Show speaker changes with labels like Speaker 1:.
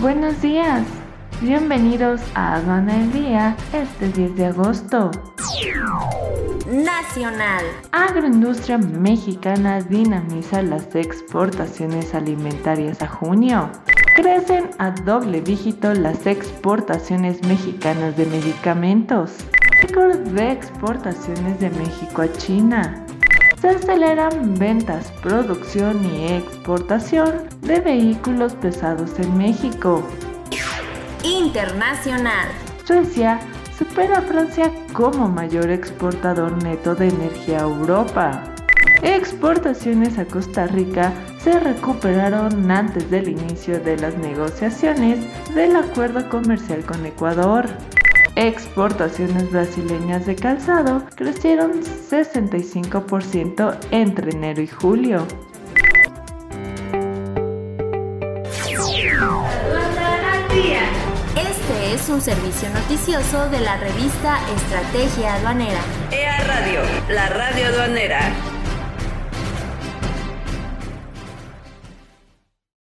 Speaker 1: Buenos días. Bienvenidos a Aduana el Día este 10 de agosto.
Speaker 2: Nacional.
Speaker 1: Agroindustria mexicana dinamiza las exportaciones alimentarias a junio. Crecen a doble dígito las exportaciones mexicanas de medicamentos. Récord de exportaciones de México a China. Se aceleran ventas, producción y exportación de vehículos pesados en México.
Speaker 2: Internacional.
Speaker 1: Suecia supera a Francia como mayor exportador neto de energía a Europa. Exportaciones a Costa Rica se recuperaron antes del inicio de las negociaciones del acuerdo comercial con Ecuador. Exportaciones brasileñas de calzado crecieron 65% entre enero y julio.
Speaker 2: Este es un servicio noticioso de la revista Estrategia Aduanera.
Speaker 3: EA Radio, la radio aduanera.